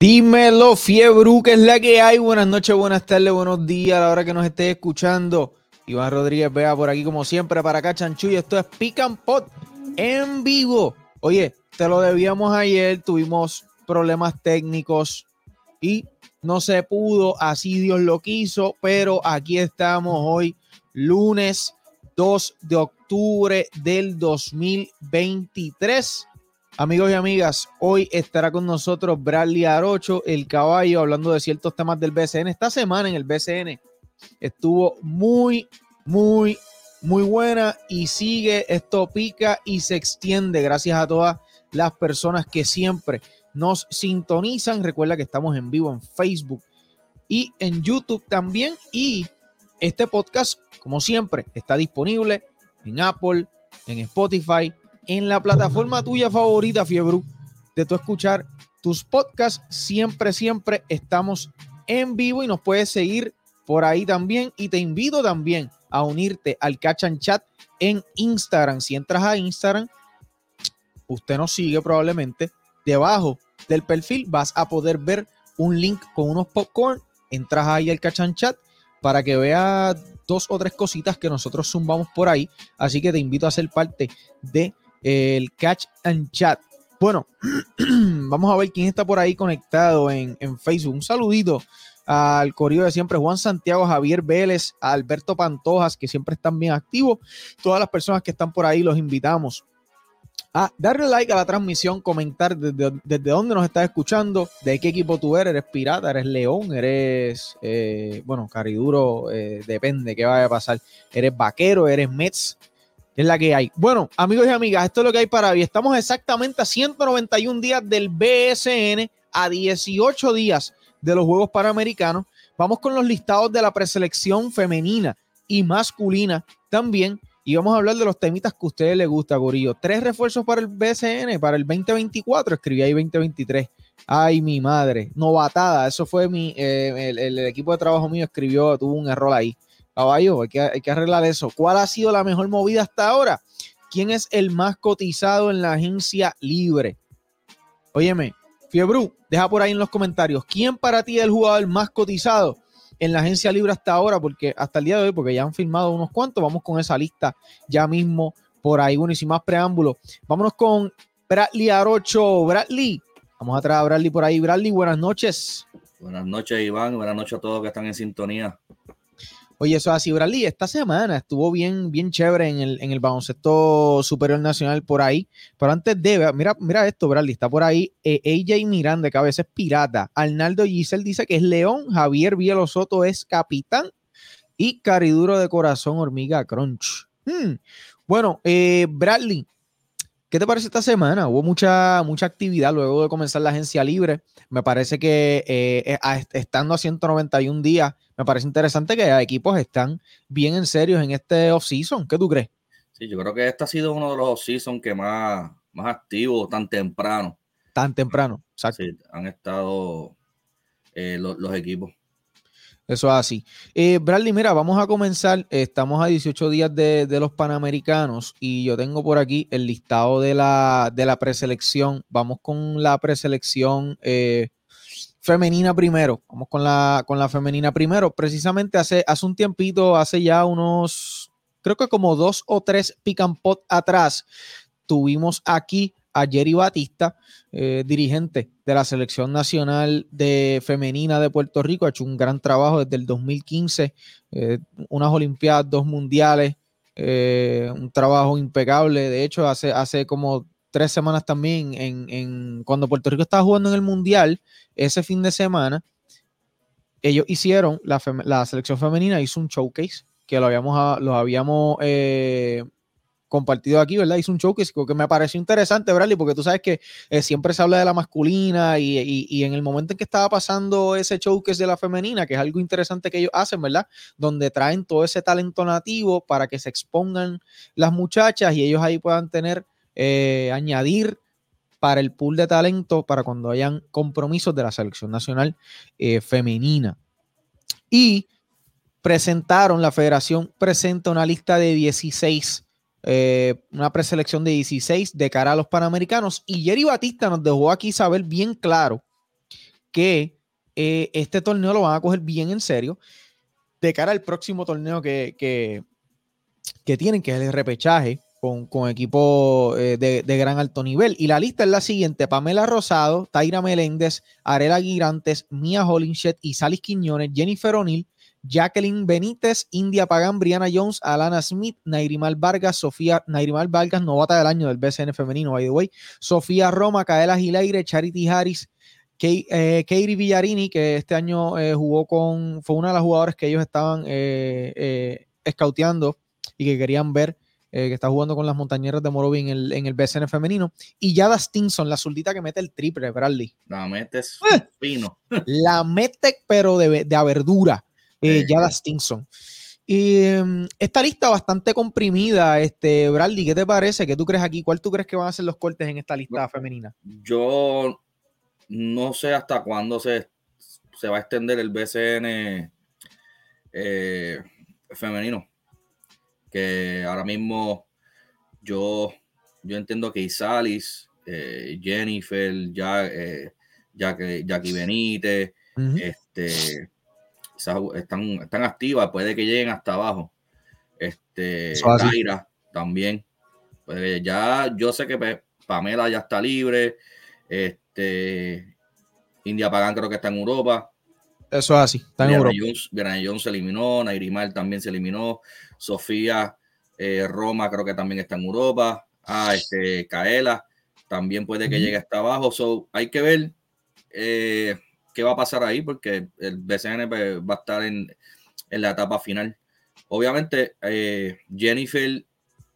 Dímelo, Fiebru, que es la que hay. Buenas noches, buenas tardes, buenos días a la hora que nos estés escuchando. Iván Rodríguez vea por aquí, como siempre, para acá, Chanchuy. Esto es Pick Pot en vivo. Oye, te lo debíamos ayer, tuvimos problemas técnicos y no se pudo, así Dios lo quiso, pero aquí estamos hoy, lunes 2 de octubre del 2023 Amigos y amigas, hoy estará con nosotros Bradley Arocho, el caballo, hablando de ciertos temas del BCN. Esta semana en el BCN estuvo muy, muy, muy buena y sigue, esto pica y se extiende gracias a todas las personas que siempre nos sintonizan. Recuerda que estamos en vivo en Facebook y en YouTube también. Y este podcast, como siempre, está disponible en Apple, en Spotify, en la plataforma tuya favorita, Fiebru, de tu escuchar tus podcasts. Siempre, siempre estamos en vivo y nos puedes seguir por ahí también. Y te invito también a unirte al Catch Chat en Instagram. Si entras a Instagram, usted nos sigue probablemente. Debajo del perfil vas a poder ver un link con unos popcorn. Entras ahí al Catch Chat para que veas dos o tres cositas que nosotros zumbamos por ahí. Así que te invito a ser parte de el Catch and Chat. Bueno, vamos a ver quién está por ahí conectado en, Facebook. Un saludito al corrido de siempre, Juan Santiago, Javier Vélez, Alberto Pantojas, que siempre están bien activos. Todas las personas que están por ahí los invitamos a darle like a la transmisión, comentar desde, dónde nos estás escuchando, de qué equipo tú eres, eres pirata, eres león, eres, eh, bueno, cariduro, eh, depende qué vaya a pasar, eres vaquero, eres Mets, es la que hay. Bueno, amigos y amigas, esto es lo que hay para hoy. Estamos exactamente a 191 días del BSN, a 18 días de los Juegos Panamericanos. Vamos con los listados de la preselección femenina y masculina también. Y vamos a hablar de los temitas que a ustedes les gusta, Gorillo. Tres refuerzos para el BSN, para el 2024. Escribí ahí 2023. Ay, mi madre. Novatada. Eso fue mi. Eh, el, el, equipo de trabajo mío escribió, tuvo un error ahí. Caballo, hay que, arreglar eso. ¿Cuál ha sido la mejor movida hasta ahora? ¿Quién es el más cotizado en la agencia libre? Óyeme, Fiebru, deja por ahí en los comentarios. ¿Quién para ti es el jugador más cotizado en la agencia libre hasta ahora? Porque hasta el día de hoy, porque ya han firmado unos cuantos, vamos con esa lista ya mismo por ahí. Bueno, y sin más preámbulos, vámonos con Bradley Arocho. Bradley, vamos a traer a Bradley por ahí. Bradley, buenas noches. Buenas noches, Iván. Buenas noches a todos que están en sintonía. Oye, eso es así, Bradley. Esta semana estuvo bien, bien chévere en el, en el baloncesto superior nacional por ahí. Pero antes de, mira, mira esto, Bradley, está por ahí eh, AJ Miranda, que a veces es pirata. Arnaldo Gisel dice que es León. Javier Soto es capitán. Y Cariduro de Corazón, Hormiga Crunch. Hmm. Bueno, eh, Bradley, ¿Qué te parece esta semana? Hubo mucha, mucha actividad luego de comenzar la agencia libre. Me parece que eh, estando a 191 días, me parece interesante que equipos están bien en serio en este off-season. ¿Qué tú crees? Sí, yo creo que este ha sido uno de los off-season que más, más activos tan temprano. Tan temprano, exacto. Sí, han estado eh, los, equipos. Eso es así. Eh, Bradley, mira, vamos a comenzar. Estamos a 18 días de, los Panamericanos y yo tengo por aquí el listado de la, de la preselección. Vamos con la preselección eh, femenina primero. Vamos con la, con la femenina primero. Precisamente hace, hace un tiempito, hace ya unos, creo que como dos o tres pick and pot atrás, tuvimos aquí a Jerry Batista, eh, dirigente de la selección nacional de femenina de Puerto Rico. Ha hecho un gran trabajo desde el 2015, eh, unas Olimpiadas, dos mundiales, eh, un trabajo impecable. De hecho, hace, hace como tres semanas también, cuando Puerto Rico estaba jugando en el Mundial, ese fin de semana, ellos hicieron, la, selección femenina hizo un showcase, que lo habíamos, habíamos compartido aquí, ¿verdad? Hizo un showcase que me pareció interesante, Bradley, porque tú sabes que eh, siempre se habla de la masculina y, en el momento en que estaba pasando ese showcase de la femenina, que es algo interesante que ellos hacen, ¿verdad? Donde traen todo ese talento nativo para que se expongan las muchachas y ellos ahí puedan tener eh, añadir para el pool de talento para cuando hayan compromisos de la selección nacional eh, femenina. Y presentaron, la federación presenta una lista de 16, eh, una preselección de 16 de cara a los panamericanos. Y Jerry Batista nos dejó aquí saber bien claro que eh, este torneo lo van a coger bien en serio de cara al próximo torneo que, que, que tienen, que es el repechaje con, con equipos eh, de, de, gran alto nivel. Y la lista es la siguiente: Pamela Rosado, Taira Meléndez, Arela Girantes, Mia Holinshed, Salis Quiñones, Jennifer O'Neill, Jacqueline Benítez, India Pagan, Brianna Jones, Alana Smith, Nairimal Vargas, Sofía, Nairimal Vargas, novata del año del BCN femenino, by the way, Sofía Roma, Kaela Gileire, Charity Harris, eh, Katie Villarini, que este año eh, jugó con, fue una de las jugadoras que ellos estaban eh, eh scouteando y que querían ver, que está jugando con las montañeras de Morovi en el, en el BCN femenino. Y Yada Stinson, la zurdita que mete el triple, Bradley. La metes fino. La mete, pero de, de a verdura eh, Yada Stinson. Y um, esta lista bastante comprimida, este, Bradley, ¿qué te parece? ¿Qué tú crees aquí? ¿Cuál tú crees que van a ser los cortes en esta lista femenina? Yo no sé hasta cuándo se, se va a extender el BCN eh, femenino. Que ahora mismo yo, yo entiendo que Isalis, eh, Jennifer, ya, eh, Jackie Benítez, uh -huh. este están, están activas, puede que lleguen hasta abajo. Este, Zaira también. Pues ya yo sé que Pamela ya está libre. Este, India Pagan creo que está en Europa. Eso es así, está en Europa. Jones, Jones se eliminó, Nairimar también se eliminó, Sofía eh, Roma creo que también está en Europa. Ah, este, Kaela también puede que llegue hasta abajo. So, hay que ver. Eh, qué va a pasar ahí, porque el BCN pues, va a estar en, en, la etapa final. Obviamente, eh, Jennifer,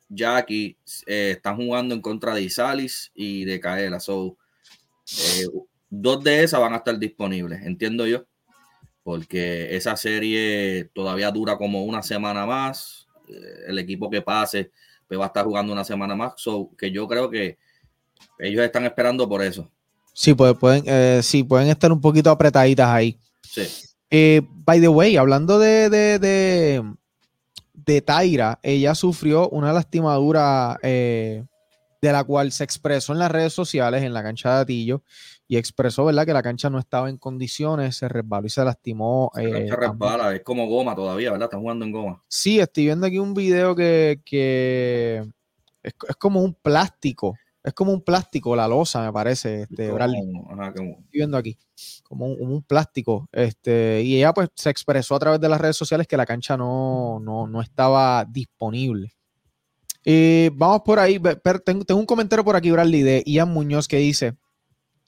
Jackie eh, están jugando en contra de Isalis y de Kaela. So, eh, dos de esas van a estar disponibles, entiendo yo, porque esa serie todavía dura como una semana más. Eh, el equipo que pase pues, va a estar jugando una semana más. So, que yo creo que ellos están esperando por eso. Sí, pues, pueden, eh, sí, pueden estar un poquito apretaditas ahí. Sí. Eh, by the way, hablando de, de, de, de, Taira, ella sufrió una lastimadura eh, de la cual se expresó en las redes sociales, en la cancha de Atillo, y expresó, ¿verdad?, que la cancha no estaba en condiciones, se resbaló y se lastimó. La cancha resbala, es como goma todavía, ¿verdad? Están jugando en goma. Sí, estoy viendo aquí un video que, que es, es como un plástico es como un plástico, la losa, me parece, este, como, Bradley. Ajá, como... Estoy viendo aquí, como un, plástico. Este, y ella pues se expresó a través de las redes sociales que la cancha no, no, no estaba disponible. Eh, vamos por ahí, tengo, tengo, un comentario por aquí, Bradley, de Ian Muñoz que dice,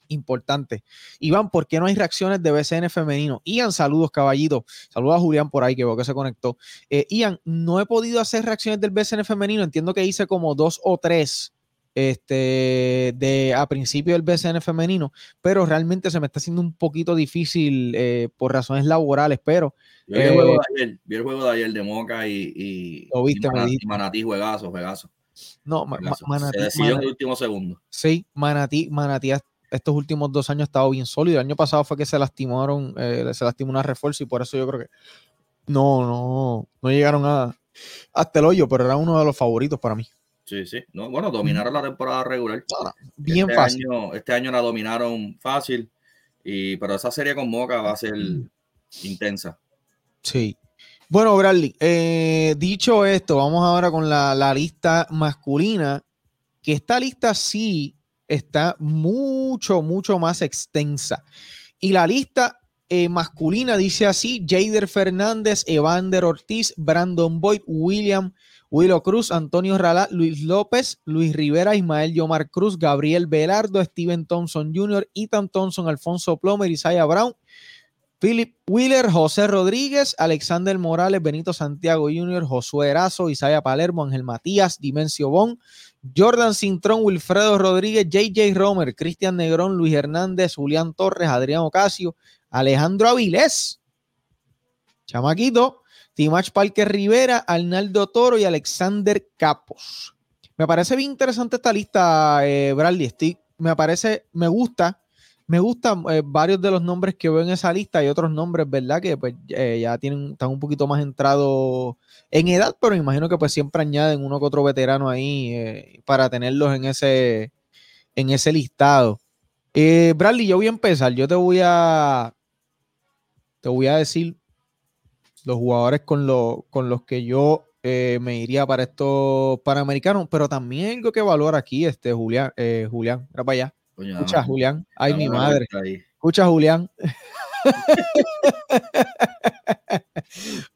importante, Iván, ¿por qué no hay reacciones de BCN femenino? Ian, saludos, caballito. Saludos a Julián por ahí, que veo que se conectó. Eh, Ian, no he podido hacer reacciones del BCN femenino, entiendo que hice como dos o tres este, de a principio del BCN femenino, pero realmente se me está haciendo un poquito difícil eh, por razones laborales, pero... Yo vi, eh, el juego de ayer, vi el juego de ayer de Moca y, y, lo viste, y Manatí, y Manatí juegazo, juegazo. No, juegazo. Manatí, se decidió Manatí, en el último segundo. Sí, Manatí, Manatí estos últimos dos años ha estado bien sólido. El año pasado fue que se lastimaron, eh, se lastimó una refuerzo y por eso yo creo que no, no, no llegaron a, hasta el hoyo, pero era uno de los favoritos para mí. Sí, sí. No, bueno, dominaron la temporada regular. Bien este fácil. Año, este año la dominaron fácil, y, pero esa serie con Moca va a ser intensa. Sí. Bueno, Bradley, eh, dicho esto, vamos ahora con la, la, lista masculina, que esta lista sí está mucho, mucho más extensa. Y la lista eh, masculina dice así, Jader Fernández, Evander Ortiz, Brandon Boyd, William Willow Cruz, Antonio Ralá, Luis López, Luis Rivera, Ismael Yomar Cruz, Gabriel Velardo, Steven Thompson Jr., Ethan Thompson, Alfonso Plomer, Isaiah Brown, Philip Wheeler, José Rodríguez, Alexander Morales, Benito Santiago Jr., Josué Erazo, Isaiah Palermo, Ángel Matías, Dimensio Bon, Jordan Cintrón, Wilfredo Rodríguez, JJ Romer, Cristian Negrón, Luis Hernández, Julián Torres, Adrián Ocasio, Alejandro Avilés, Chamaquito, Timach Parker Rivera, Arnaldo Toro y Alexander Capos. Me parece bien interesante esta lista, eh, Bradley. Me parece, me gusta, me gustan eh, varios de los nombres que veo en esa lista y otros nombres, ¿verdad? Que pues eh, ya tienen, están un poquito más entrados en edad, pero me imagino que pues siempre añaden uno que otro veterano ahí para tenerlos en ese, en ese listado. Bradley, yo voy a empezar. Yo te voy a. Te voy a decir los jugadores con, con los que yo eh, me iría para estos panamericanos, pero también algo que valora aquí, este Julián, eh, Julián, era para allá. Escucha, Julián. Ay, mi madre. Escucha, Julián.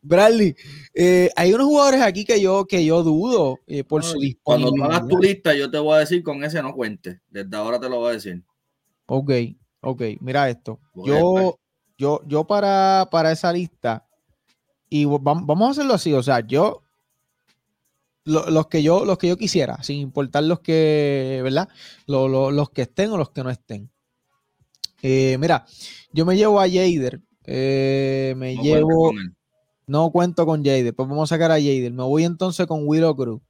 Bradley, eh, hay unos jugadores aquí que yo, que yo dudo eh, por su disponibilidad. Cuando tú hagas tu lista, yo te voy a decir con ese no cuente. Desde ahora te lo voy a decir. Ok, ok, mira esto. Yo, yo, yo para, para esa lista, y vamos a hacerlo así, o sea, yo los que yo los que yo quisiera, sin importar los que, ¿verdad? los que estén o los que no estén. Eh, mira, yo me llevo a Jader, eh, me llevo, no cuento con Jader, pues vamos a sacar a Jader. Me voy entonces con Willow Cruz.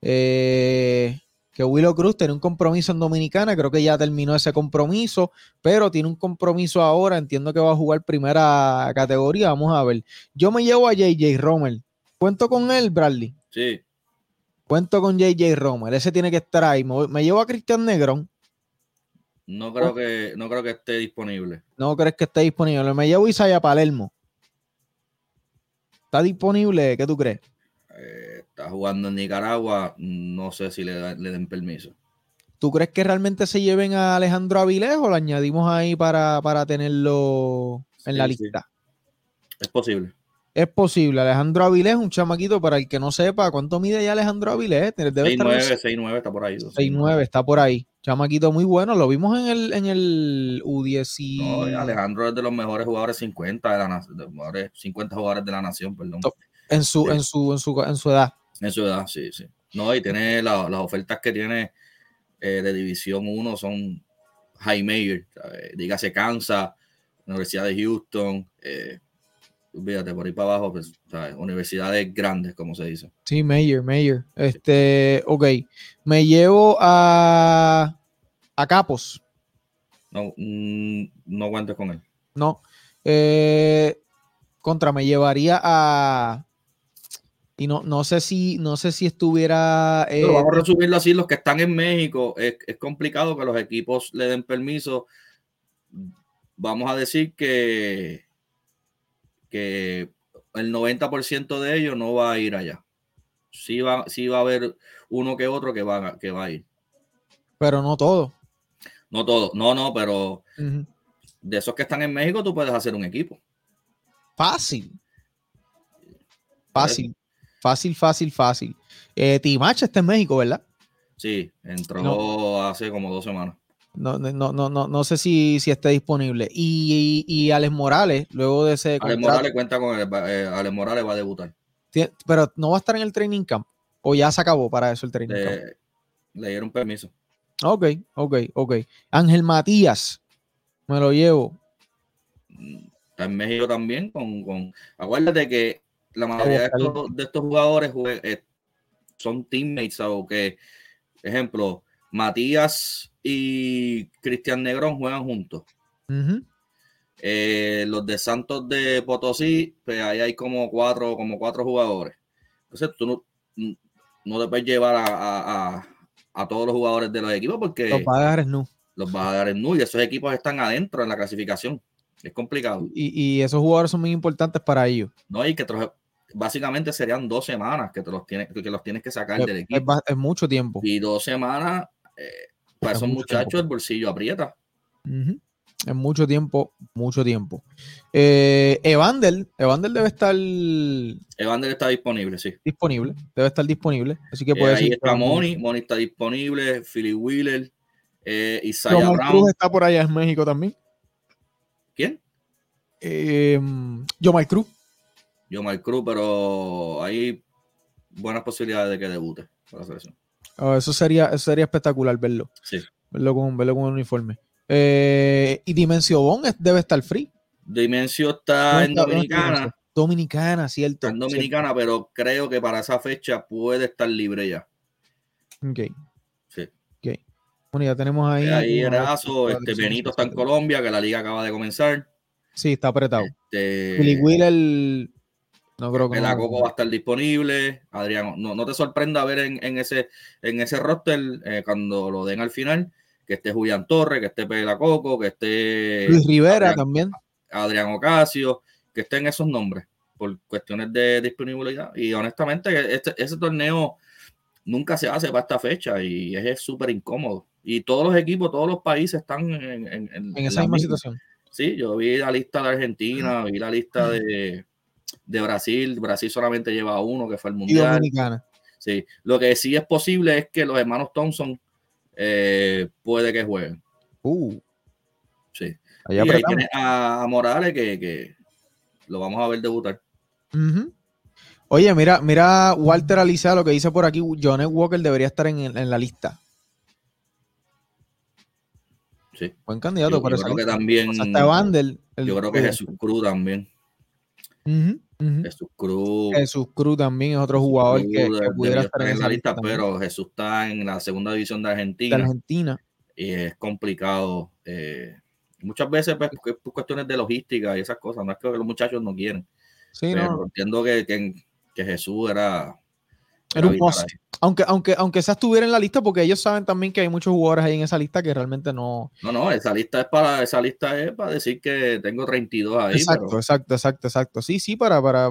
Eh, que Willow Cruz tiene un compromiso en Dominicana, creo que ya terminó ese compromiso, pero tiene un compromiso ahora, entiendo que va a jugar primera categoría, vamos a ver. Yo me llevo a JJ Romer. ¿Cuento con él, Bradley? Sí. Cuento con JJ Romer, ese tiene que estar ahí. Me, llevo a Cristian Negrón. No creo, que, no creo que esté disponible. No crees que esté disponible. Me llevo a Isaiah Palermo. ¿Está disponible? ¿Qué tú crees? Eh, está jugando en Nicaragua. No sé si le, den permiso. ¿Tú crees que realmente se lleven a Alejandro Avilés o lo añadimos ahí para, tenerlo en la lista? Es posible. Es posible. Alejandro Avilés, un chamaquito, para el que no sepa, ¿cuánto mide ya Alejandro Avilés? 6'9, 6'9 está por ahí. 6'9 está por ahí. Chamaquito muy bueno. Lo vimos en el, en el U10. No, Alejandro es de los mejores jugadores 50 de la de los mejores 50 jugadores de la nación, perdón. En su, en su, en su, en su edad. En su edad, sí, sí. No, y tiene las ofertas que tiene eh, de División 1 son high major. Dígase Kansas, Universidad de Houston, eh, fíjate, por ahí para abajo, pues, universidades grandes, como se dice. Sí, Mayor, Mayor. Este, ok. Me llevo a, a Capos. No, mm, no cuentes con él. No. Eh, contra, me llevaría a. Y no, no sé si, no sé si estuviera. Eh, vamos a resumirlo así: los que están en México, es, es complicado que los equipos le den permiso. Vamos a decir que que el 90% de ellos no va a ir allá. Sí va, sí va a haber uno que otro que va, que va a ir. Pero no todo. No todo, no, no, pero de esos que están en México tú puedes hacer un equipo. Fácil. Fácil. Fácil, fácil, fácil. Eh, Timacha está en México, ¿verdad? Sí, entró hace como dos semanas. No, no, no, no, no sé si, si esté disponible. Y, y, Alex Morales, luego de ese. Alex Morales cuenta con él, eh, Alex Morales va a debutar. Pero no va a estar en el training camp. O ya se acabó para eso el training camp. Le dieron permiso. Ok, ok, ok. Ángel Matías, me lo llevo. Está en México también. Con, con... Acuérdate que la mayoría de estos, de estos jugadores eh, son teammates o que, ejemplo, Matías y Cristian Negrón juegan juntos. Eh, los de Santos de Potosí, pues ahí hay como cuatro, como cuatro jugadores. Entonces tú no, no te puedes llevar a, todos los jugadores de los equipos porque los vas a en nu. Los vas a dar en nu y esos equipos están adentro en la clasificación. Es complicado. Y, esos jugadores son muy importantes para ellos. No, y que básicamente serían dos semanas que, te los, tienes, que los tienes que sacar del equipo. es mucho tiempo. Y dos semanas eh, para esos muchachos el bolsillo aprieta. En mucho tiempo, mucho tiempo. Eh, Evander, Evander debe estar. Evander está disponible, sí. Disponible, debe estar disponible. Así que eh, puede Ahí está Moni, Moni está disponible, Philly Wheeler, eh, Isaiah Brown. Cruz está por allá en México también. ¿Quién? Eh, Yomar Cruz. Yomar Cruz, pero hay buenas posibilidades de que debute por la selección. Oh, eso, sería, sería espectacular verlo. Sí. Verlo con, verlo con un uniforme. Eh, y Dimensio Bon debe estar free. Dimensio está en Dominicana. Dominicana, cierto. en Dominicana, pero creo que para esa fecha puede estar libre ya. Ok. Sí. Ok. Bueno, ya tenemos ahí. Ahí Erazo, este Benito está en Colombia, que la liga acaba de comenzar. Sí, está apretado. Este, Billy Wheeler no creo que. El Acoco va a estar disponible. Adrián, no, te sorprenda ver en, ese, en ese roster eh, cuando lo den al final. que esté Julián Torres, que esté Pela Coco, que esté Luis Rivera también. Adrián Ocasio, que estén esos nombres por cuestiones de disponibilidad. Y honestamente, este, ese torneo nunca se hace para esta fecha y es súper incómodo. Y todos los equipos, todos los países están en, en, esa misma situación. Sí, yo vi la lista de Argentina, vi la lista de, de Brasil. Brasil solamente lleva uno, que fue el Mundial. Sí, lo que sí es posible es que los hermanos Thompson eh, puede que jueguen. Uh. Sí. y ahí tienes a, Morales que, lo vamos a ver debutar. Oye, mira, mira Walter Aliza lo que dice por aquí, John Walker debería estar en, la lista. Sí. Buen candidato yo, creo que también. yo creo que Jesús Cruz también. Jesús Cruz. Jesús Cruz también es otro jugador que, pudiera estar en la lista, pero Jesús está en la segunda división de Argentina. Argentina. Y es complicado. Eh, muchas veces, pues, por cuestiones de logística y esas cosas, no es que los muchachos no quieren. Sí, pero entiendo que, que, Jesús era. Era un post. Aunque, aunque, aunque esa estuviera en la lista, porque ellos saben también que hay muchos jugadores ahí en esa lista que realmente no. No, no, esa lista es para, esa lista es para decir que tengo 32 ahí. Exacto, exacto, exacto, exacto. Sí, sí, para, para,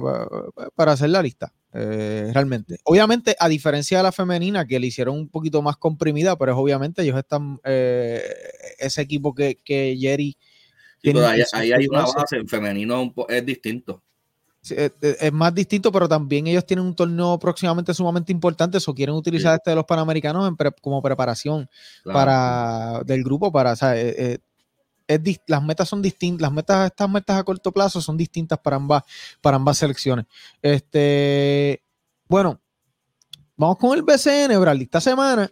para, hacer la lista. Eh, realmente. Obviamente, a diferencia de la femenina, que le hicieron un poquito más comprimida, pero es obviamente ellos están. Eh, ese equipo que, que Jerry. ahí, hay una base, en femenino es distinto. Eh, eh, es más distinto, pero también ellos tienen un torneo próximamente sumamente importante, o quieren utilizar este de los Panamericanos como preparación para del grupo para, eh, las metas son distintas, las metas, estas metas a corto plazo son distintas para ambas, para ambas selecciones. Este, bueno, vamos con el BCN, Bradley. Esta semana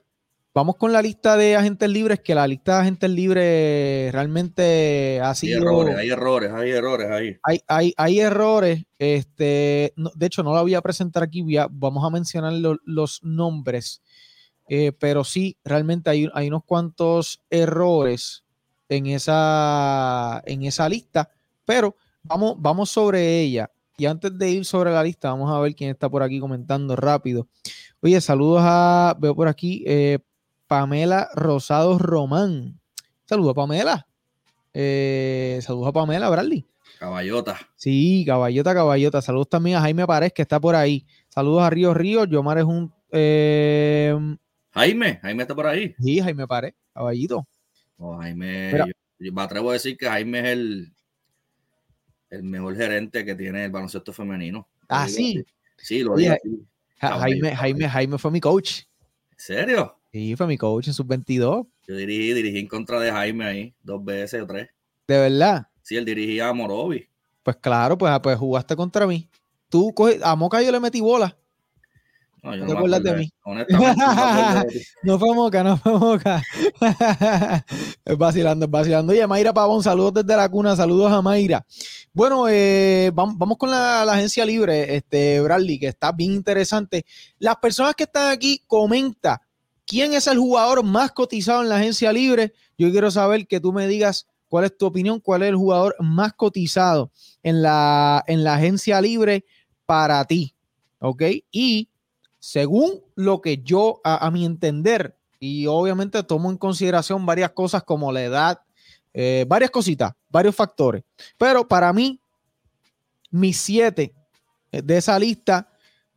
Vamos con la lista de agentes libres, que la lista de agentes libres realmente ha sido... Hay errores, hay errores, hay errores ahí. Hay, hay, hay errores, este, de hecho no la voy a presentar aquí, vamos a mencionar los nombres, eh, pero sí, realmente hay, hay, unos cuantos errores en esa, en esa lista, pero vamos, vamos sobre ella. Y antes de ir sobre la lista, vamos a ver quién está por aquí comentando rápido. Oye, saludos a, veo por aquí, eh, Pamela Rosado Román. Saludos, Pamela. Eh, saludos a Pamela, Bradley. Caballota. Sí, caballota, caballota. Saludos también a Jaime Párez, que está por ahí. Saludos a Río Río. Yomar es un. Eh, Jaime, Jaime está por ahí. Sí, Jaime Párez, caballito. Oh, Jaime, yo, me atrevo a decir que Jaime es el, el mejor gerente que tiene el baloncesto femenino. Ah, sí. Sí, lo dije. Jaime, Jaime, Jaime fue mi coach. ¿En serio? Sí, fue mi coach en sub-22. Yo dirigí, dirigí en contra de Jaime ahí, dos veces o tres. ¿De verdad? Sí, él dirigía a Morovi. Pues claro, pues, pues jugaste contra mí. Tú a Moca yo le metí bola. No, yo no, no de mí. Honestamente, no, fue Moca, no fue Moca. es vacilando, es vacilando. Oye, Mayra Pavón, saludos desde la cuna, saludos a Mayra. Bueno, eh, vamos, con la, agencia libre, este, Bradley, que está bien interesante. Las personas que están aquí, comenta ¿Quién es el jugador más cotizado en la agencia libre? Yo quiero saber que tú me digas cuál es tu opinión, cuál es el jugador más cotizado en la, en la agencia libre para ti. ¿Ok? Y según lo que yo, a, mi entender, y obviamente tomo en consideración varias cosas como la edad, eh, varias cositas, varios factores. Pero para mí, mis siete de esa lista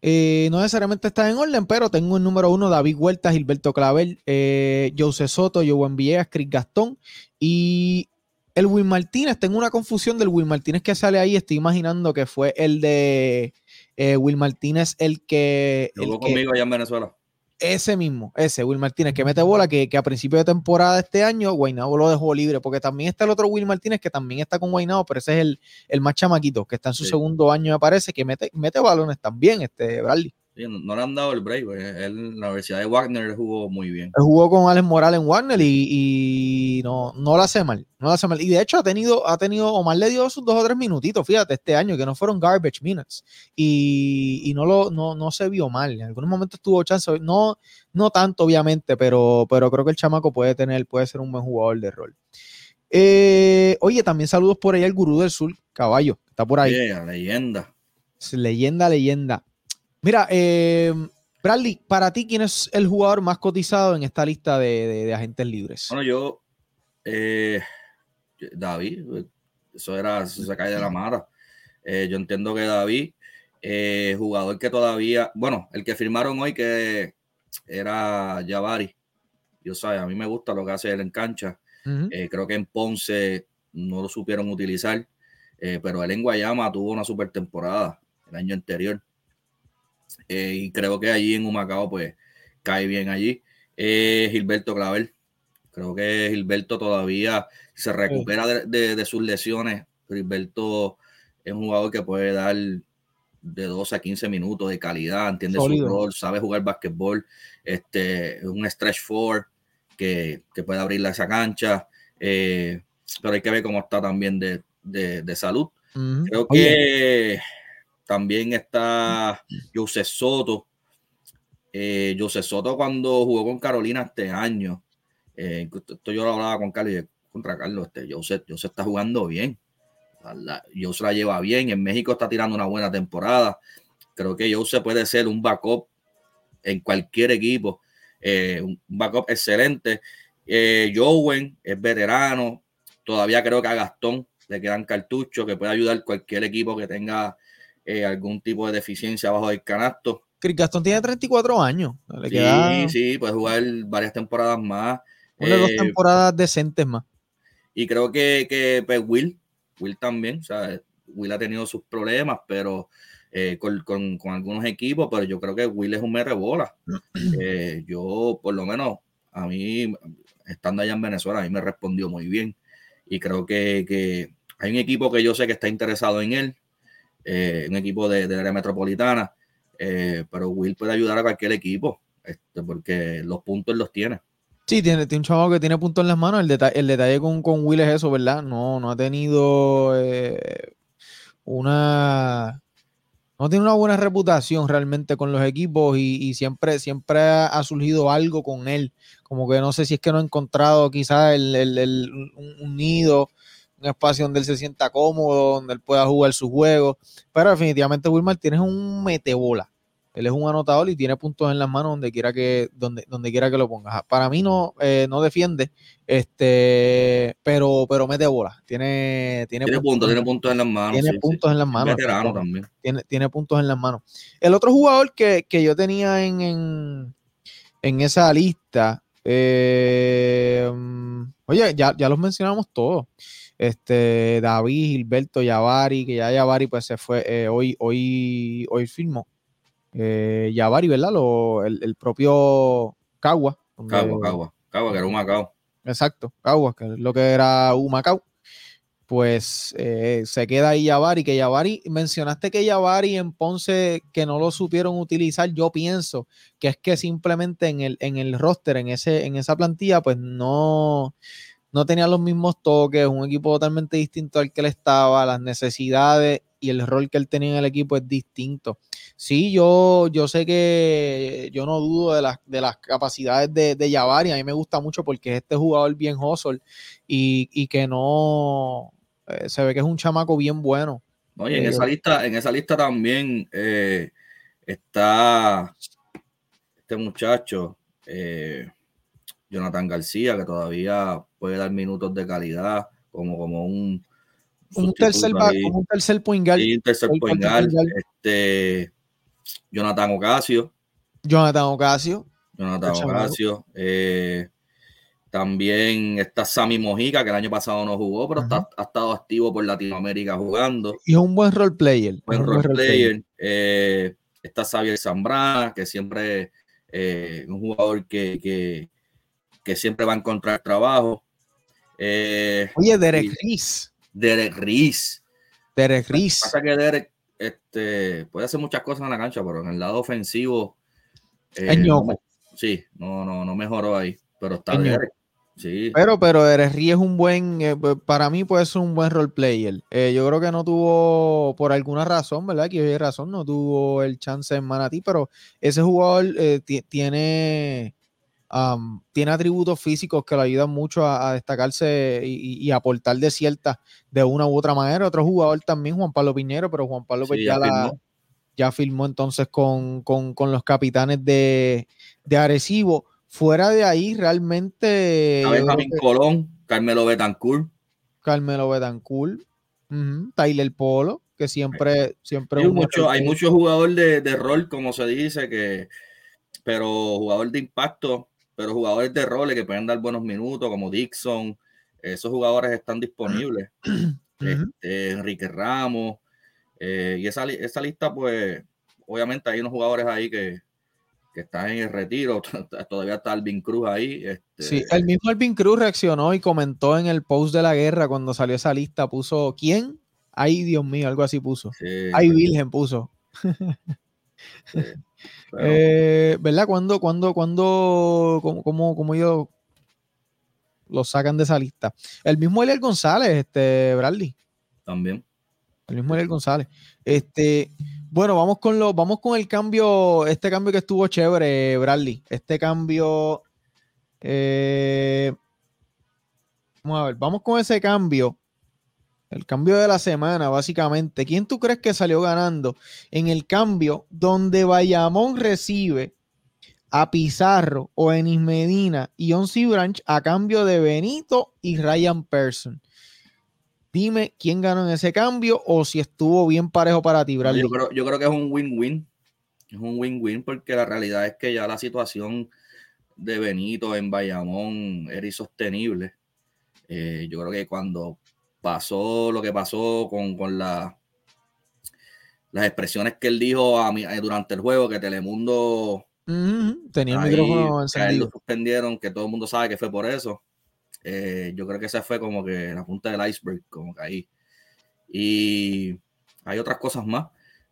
eh, no necesariamente está en orden, pero tengo el número uno David Huerta, Gilberto Clavel, eh, Jose Soto, Joven Villegas, Chris Gastón y el Will Martínez. Tengo una confusión del Will Martínez que sale ahí. Estoy imaginando que fue el de eh, Will Martínez el que... Jugó conmigo allá en Venezuela. Ese mismo, ese Will Martínez que mete bola, que, a principio de temporada de este año, Guaynabo lo dejó libre, porque también está el otro Will Martínez que también está con Guaynabo, pero ese es el, el más chamaquito, que está en su segundo año, me parece, que mete, mete balones también, este Bradley no, le han dado el break, Él, en la Universidad de Wagner jugó muy bien. Él jugó con Alex Morales en Wagner y, no, no lo hace mal. No lo hace mal. Y de hecho ha tenido, ha tenido, Omar le dio sus dos o tres minutitos, fíjate, este año, que no fueron garbage minutes. Y, no lo, no, se vio mal. En algunos momentos tuvo chance, no, no tanto, obviamente, pero, pero creo que el chamaco puede tener, puede ser un buen jugador de rol. Eh, oye, también saludos por ahí al gurú del sur, caballo, está por ahí. leyenda. Leyenda, leyenda. Mira, eh, Bradley, para ti, ¿quién es el jugador más cotizado en esta lista de, agentes libres? Bueno, yo, eh, David, eso era, eso se cae de la mara. Eh, yo entiendo que David, eh, jugador que todavía, bueno, el que firmaron hoy que era Javari. Yo sé, a mí me gusta lo que hace él en cancha. creo que en Ponce no lo supieron utilizar, pero él en Guayama tuvo una super temporada el año anterior. Eh, y creo que allí en Humacao, pues cae bien allí. Gilberto Clavel. Creo que Gilberto todavía se recupera de, sus lesiones. Gilberto es un jugador que puede dar de 12 a 15 minutos de calidad, entiende su rol, sabe jugar basquetbol, este, un stretch four que, puede abrirle esa cancha, eh, pero hay que ver cómo está también de, salud. Creo que también está José Soto. Eh, José Soto cuando jugó con Carolina este año, eh, yo lo hablaba con Carlos y contra Carlos, este, José, José está jugando bien. La, José la lleva bien. En México está tirando una buena temporada. Creo que José puede ser un backup en cualquier equipo. Eh, un backup excelente. Eh, es veterano. Todavía creo que a Gastón le quedan cartuchos que puede ayudar cualquier equipo que tenga eh, algún tipo de deficiencia abajo del canasto. Gastón tiene 34 años. sí, sí, puede jugar varias temporadas más. Una dos eh, temporadas decentes más. Y creo que, que pues, Will, Will también, o sea, Will ha tenido sus problemas, pero eh, con, algunos equipos, pero yo creo que Will es un merrebola. yo, por lo menos, a mí, estando allá en Venezuela, a mí me respondió muy bien. Y creo que, que hay un equipo que yo sé que está interesado en él, eh, un equipo de, de área metropolitana, eh, pero Will puede ayudar a cualquier equipo, este, porque los puntos los tiene. Sí, tiene, tiene un chavo que tiene puntos en las manos. El, detalle, el detalle con, con, Will es eso, ¿verdad? No, no ha tenido eh, una. No tiene una buena reputación realmente con los equipos y, siempre, siempre ha, surgido algo con él. Como que no sé si es que no ha encontrado quizás el, un nido un espacio donde él se sienta cómodo, donde él pueda jugar su juego. Pero definitivamente Wilmar tiene un metebola. Él es un anotador y tiene puntos en las manos donde quiera que, donde, donde quiera que lo ponga. Para mí no, eh, no defiende, este, pero, pero mete bola. Tiene, tiene, puntos, tiene puntos en las manos. Tiene puntos en las manos. Veterano también. Tiene, tiene puntos en las manos. El otro jugador que, yo tenía en, en, esa lista, eh, oye, ya, ya los mencionamos todos este David, Gilberto, Yavari, que ya Yavari pues se fue, eh, hoy, hoy, hoy firmó. Eh, Yavari, ¿verdad? Lo, el, propio Cagua. Cagua, Cagua, Cagua, que era un Macao. Exacto, Cagua, que es lo que era un Macao. Pues eh, se queda ahí Yavari, que Yavari, mencionaste que Yavari en Ponce que no lo supieron utilizar, yo pienso que es que simplemente en el, en el roster, en, ese, en esa plantilla, pues no, no tenía los mismos toques, un equipo totalmente distinto al que él estaba, las necesidades y el rol que él tenía en el equipo es distinto. Sí, yo, yo sé que yo no dudo de las, de las capacidades de, de Yavari, a mí me gusta mucho porque es este jugador bien hustle y, que no eh, se ve que es un chamaco bien bueno. Oye, en eh, esa lista, en esa lista también eh, está este muchacho, Jonathan García, que todavía puede dar minutos de calidad, como, como un. Un tercer, como un tercer point guard. un tercer point guard. Este, Jonathan Ocasio. Jonathan Ocasio. Jonathan Ocasio. Eh, también está Sammy Mojica, que el año pasado no jugó, pero está, ha estado activo por Latinoamérica jugando. Y es un buen role player. Buen role, player. Eh, está Xavier Zambrana, que siempre es eh, un jugador que, que, que, siempre va a encontrar trabajo. Eh, Oye, Derek Riz. Derek Riz. Derek Riz. Pasa que Derek este, puede hacer muchas cosas en la cancha, pero en el lado ofensivo. Eh, no, sí, no, no, no mejoró ahí. Pero está Derek. Sí. Pero, pero Derek Riz es un buen, eh, para mí puede ser un buen role player. Yo creo que no tuvo, por alguna razón, ¿verdad? Que hay razón, no tuvo el chance en Manatí, pero ese jugador tiene, tiene atributos físicos que lo ayudan mucho a, destacarse y, aportar de cierta, de una u otra manera. Otro jugador también, Juan Pablo Piñero, pero Juan Pablo pues ya, la, ya firmó entonces con, los capitanes de, de, Arecibo. Fuera de ahí, realmente. Javín Colón, Carmelo Betancourt. Carmelo Betancourt, Tyler Polo, que siempre. siempre hay, mucho, hay muchos jugadores de, de, rol, como se dice, que pero jugador de impacto, pero jugadores de roles que pueden dar buenos minutos, como Dixon, esos jugadores están disponibles. Este, Enrique Ramos, eh, y esa, esa lista, pues, obviamente hay unos jugadores ahí que, que están en el retiro. Todavía está Alvin Cruz ahí. Este... Sí, el mismo Alvin Cruz reaccionó y comentó en el post de la guerra cuando salió esa lista. Puso, ¿quién? Ay, Dios mío, algo así puso. Ay, Virgen puso. Eh, ¿Verdad? ¿Cuándo, cuándo, cuándo, cómo, cómo, ellos lo sacan de esa lista? El mismo Eliel González, este, Bradley. También. El mismo Eliel González. Este, bueno, vamos con lo, vamos con el cambio, este cambio que estuvo chévere, Bradley. Este cambio. Eh, vamos a ver, vamos con ese cambio el cambio de la semana, básicamente. ¿Quién tú crees que salió ganando en el cambio donde Bayamón recibe a Pizarro o Enis Medina y Onsi Branch a cambio de Benito y Ryan Person? Dime quién ganó en ese cambio o si estuvo bien parejo para ti, Bradley. Yo creo, yo creo que es un win-win. Es un win-win porque la realidad es que ya la situación de Benito en Bayamón era insostenible. Eh, yo creo que cuando pasó lo que pasó con, la, las expresiones que él dijo a eh, durante el juego, que Telemundo tenía el micrófono encendido. lo suspendieron, que todo el mundo sabe que fue por eso. Eh, yo creo que esa fue como que la punta del iceberg, como que ahí. Y hay otras cosas más,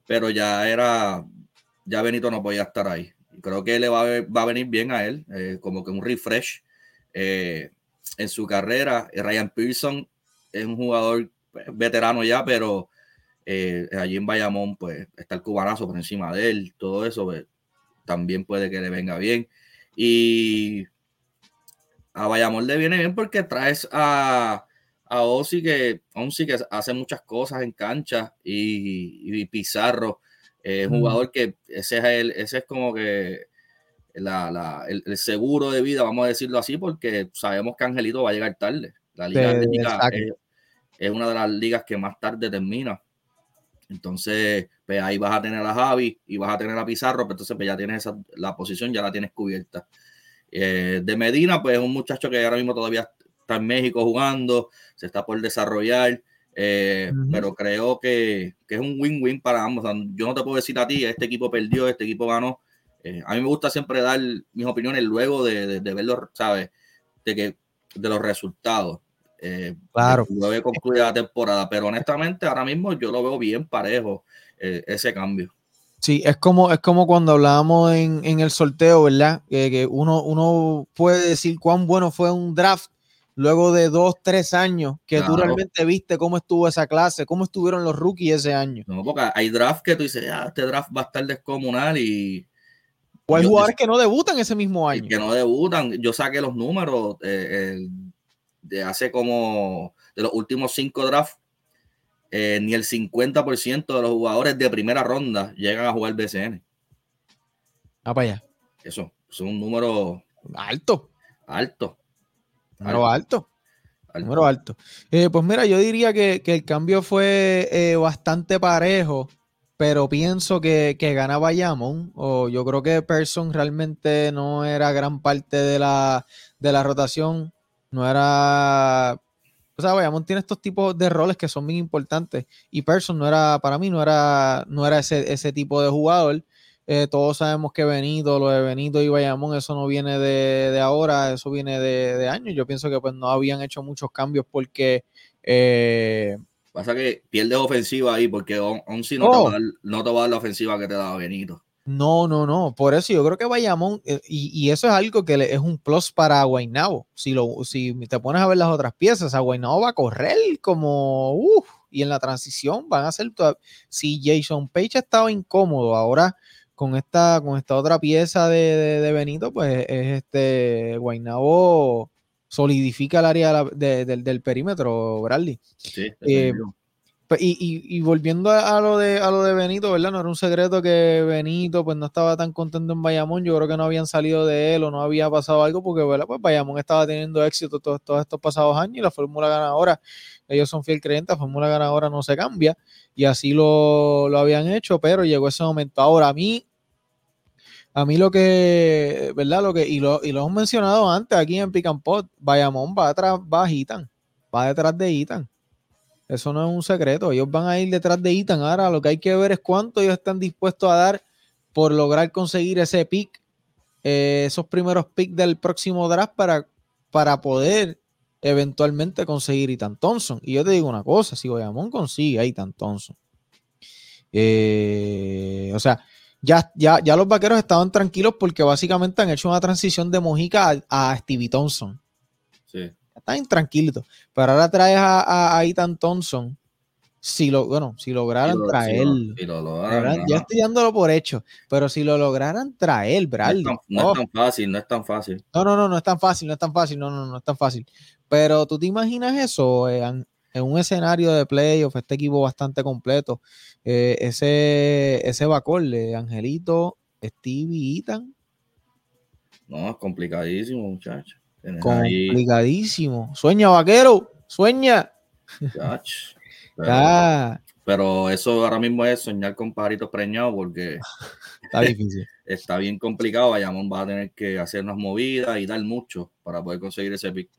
pero ya era, ya Benito no podía estar ahí. Creo que le va a, va a venir bien a él, eh, como que un refresh en su carrera. Ryan Pearson es un jugador pues, veterano ya, pero eh, allí en Bayamón, pues está el cubanazo por encima de él, todo eso pues, también puede que le venga bien. Y a Bayamón le viene bien porque traes a, a Ozzy que, que hace muchas cosas en cancha y, Pizarro es un jugador que ese es, el, ese es como que la, el, seguro de vida, vamos a decirlo así, porque sabemos que Angelito va a llegar tarde. La liga es una de las ligas que más tarde termina. Entonces, pues ahí vas a tener a Javi y vas a tener a Pizarro, pero pues, entonces pues ya tienes esa, la posición, ya la tienes cubierta. Eh, de Medina, pues es un muchacho que ahora mismo todavía está en México jugando, se está por desarrollar, eh, pero creo que, es un win-win para ambos. yo no te puedo decir a ti, este equipo perdió, este equipo ganó. Eh, a mí me gusta siempre dar mis opiniones luego de, de, de verlo, ¿sabes? De, que, de los resultados. Eh, claro. Luego concluida la temporada, pero honestamente ahora mismo yo lo veo bien parejo eh, ese cambio. Sí, es como, es como cuando hablábamos en, el sorteo, ¿verdad? que uno, uno puede decir cuán bueno fue un draft luego de dos, tres años que tú realmente viste cómo estuvo esa clase, cómo estuvieron los rookies ese año. No, porque hay draft que tú dices, ah, este draft va a estar descomunal y... O hay jugadores que no debutan ese mismo año. Que no debutan. Yo saqué los números. Eh, de hace como de los últimos cinco drafts, eh, ni el 50% de los jugadores de primera ronda llegan a jugar BCN. Ah, para allá. Eso, es un número alto. Alto. Número alto. Número alto. Eh, pues mira, yo diría que, el cambio fue eh, bastante parejo, pero pienso que, que gana Bayamón. O yo creo que Person realmente no era gran parte de la, de la rotación no era. O sea, Bayamón tiene estos tipos de roles que son bien importantes. Y Person no era, para mí, no era, no era ese, ese tipo de jugador. Eh, todos sabemos que Benito, lo de Benito y Bayamón, eso no viene de, ahora, eso viene de, años. Yo pienso que pues no habían hecho muchos cambios porque. Eh, Pasa que pierdes ofensiva ahí porque aún si no, oh. no te va a dar la ofensiva que te daba Benito. No, no, no. Por eso yo creo que Bayamón, eh, y, eso es algo que es un plus para Guaynabo. Si, lo, si te pones a ver las otras piezas, a Guaynabo va a correr como, uff, y en la transición van a ser, si Jason Page estaba incómodo, ahora con esta, con esta otra pieza de, Benito, pues es este, Guaynabo solidifica el área del perímetro, Bradley. Sí, eh, Pues, y, volviendo a, lo de, a lo de Benito, ¿verdad? No era un secreto que Benito pues no estaba tan contento en Bayamón. Yo creo que no habían salido de él o no había pasado algo porque, ¿verdad? Pues Bayamón estaba teniendo éxito todos, estos pasados años y la fórmula ganadora, ellos son fiel creyentes, la fórmula ganadora no se cambia y así lo, lo habían hecho, pero llegó ese momento. Ahora, a mí, a mí lo que, ¿verdad? Lo que, y lo, y lo hemos mencionado antes aquí en Picampot, Bayamón va atrás, va a va detrás de Itan. Eso no es un secreto. Ellos van a ir detrás de Itan. Ahora lo que hay que ver es cuánto ellos están dispuestos a dar por lograr conseguir ese pick, eh, esos primeros picks del próximo draft para, para poder eventualmente conseguir Itan Thompson. Y yo te digo una cosa, si Bayamón consigue a Itan Thompson, eh, o sea, ya, ya, ya, los vaqueros estaban tranquilos porque básicamente han hecho una transición de Mojica a, Stevie Thompson. Están tranquilitos. Pero ahora traes a, a, Ethan Thompson. Si lo, bueno, si lograran traerlo. ya estoy dándolo por hecho. Pero si lo lograran traer, Bradley. No, es tan, fácil, no es tan fácil. No, no, no, no es tan fácil, no es tan fácil. No, no, no es tan fácil. Pero tú te imaginas eso eh, en, un escenario de playoff, este equipo bastante completo. Eh, ese, ese de Angelito, Stevie, Ethan. No, es complicadísimo, muchachos. Complicadísimo. Sueña, vaquero. Sueña. Pero, eso ahora mismo es soñar con pajaritos preñados porque está difícil. está bien complicado. Bayamón va a tener que hacer unas movidas y dar mucho para poder conseguir ese pick.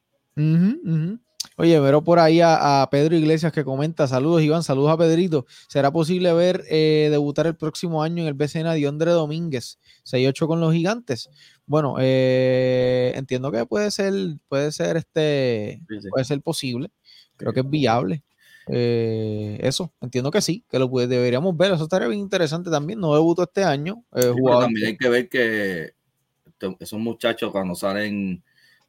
Oye, pero por ahí a, Pedro Iglesias que comenta, saludos Iván, saludos a Pedrito. ¿Será posible ver eh, debutar el próximo año en el BCN a Diondre Domínguez, 6-8 con los gigantes? Bueno, eh, entiendo que puede ser, puede ser este, puede ser posible. Creo que es viable. Eh, eso, entiendo que sí, que lo deberíamos ver. Eso estaría bien interesante también. No debutó este año. también hay que ver que esos muchachos cuando salen